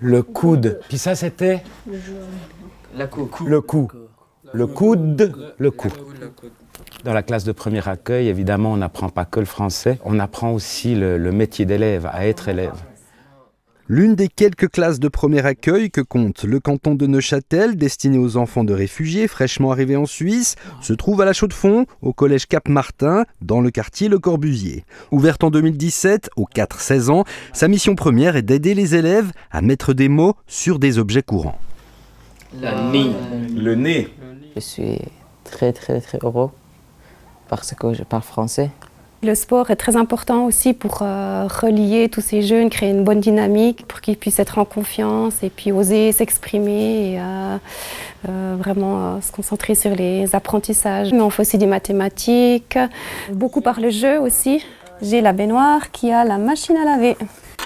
Le coude. Puis ça, c'était La coupe. le cou. Le coude, le cou. Dans la classe de premier accueil, évidemment, on n'apprend pas que le français, on apprend aussi le, le métier d'élève, à être élève. L'une des quelques classes de premier accueil que compte le canton de Neuchâtel, destinée aux enfants de réfugiés fraîchement arrivés en Suisse, se trouve à la Chaux-de-Fonds, au collège Cap-Martin, dans le quartier Le Corbusier. Ouverte en 2017, aux 4-16 ans, sa mission première est d'aider les élèves à mettre des mots sur des objets courants. La nid. Le nez. Je suis très très très heureux parce que je parle français. Le sport est très important aussi pour euh, relier tous ces jeunes, créer une bonne dynamique pour qu'ils puissent être en confiance et puis oser s'exprimer et euh, euh, vraiment euh, se concentrer sur les apprentissages. Mais on fait aussi des mathématiques, beaucoup par le jeu aussi. J'ai la baignoire qui a la machine à laver.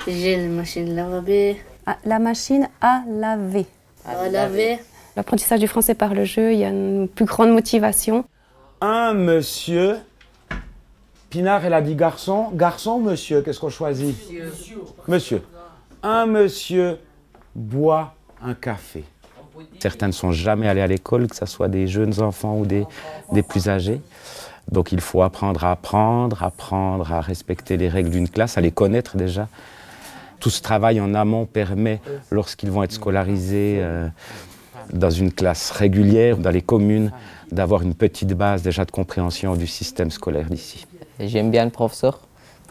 J'ai la machine à laver. Ah, la machine à laver. À laver. L'apprentissage du français par le jeu, il y a une plus grande motivation. Un monsieur. Pinard, elle a dit garçon. Garçon ou monsieur Qu'est-ce qu'on choisit Monsieur. Un monsieur boit un café. Certains ne sont jamais allés à l'école, que ce soit des jeunes enfants ou des, des plus âgés. Donc il faut apprendre à apprendre, apprendre à respecter les règles d'une classe, à les connaître déjà. Tout ce travail en amont permet, lorsqu'ils vont être scolarisés euh, dans une classe régulière, dans les communes, d'avoir une petite base déjà de compréhension du système scolaire d'ici. J'aime bien le professeur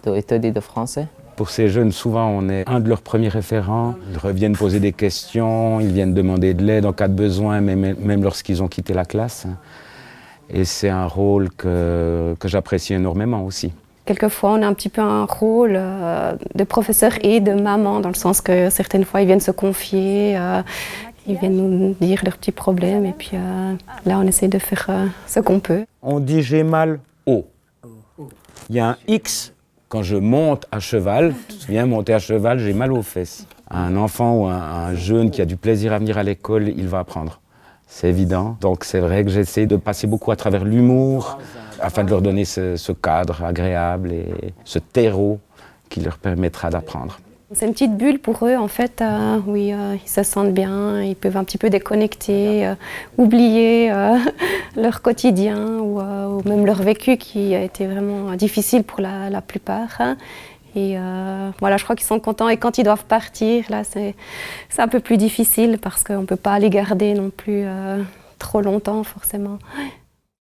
et de français. Pour ces jeunes, souvent, on est un de leurs premiers référents. Ils reviennent poser des questions, ils viennent demander de l'aide en cas de besoin, même, même lorsqu'ils ont quitté la classe. Et c'est un rôle que, que j'apprécie énormément aussi. Quelquefois, on a un petit peu un rôle euh, de professeur et de maman, dans le sens que certaines fois, ils viennent se confier, euh, ils viennent nous dire leurs petits problèmes, et puis euh, là, on essaie de faire euh, ce qu'on peut. On dit j'ai mal. Il y a un X quand je monte à cheval. Tu te souviens, monter à cheval, j'ai mal aux fesses. Un enfant ou un, un jeune qui a du plaisir à venir à l'école, il va apprendre. C'est évident. Donc c'est vrai que j'essaie de passer beaucoup à travers l'humour afin de leur donner ce, ce cadre agréable et ce terreau qui leur permettra d'apprendre. C'est une petite bulle pour eux, en fait, euh, oui, euh, ils se sentent bien, ils peuvent un petit peu déconnecter, euh, oublier euh, leur quotidien ou, ou même leur vécu qui a été vraiment difficile pour la, la plupart. hein. Et voilà, je crois qu'ils sont contents. Et quand ils doivent partir, là, c'est un peu plus difficile parce qu'on ne peut pas les garder non plus trop longtemps, forcément.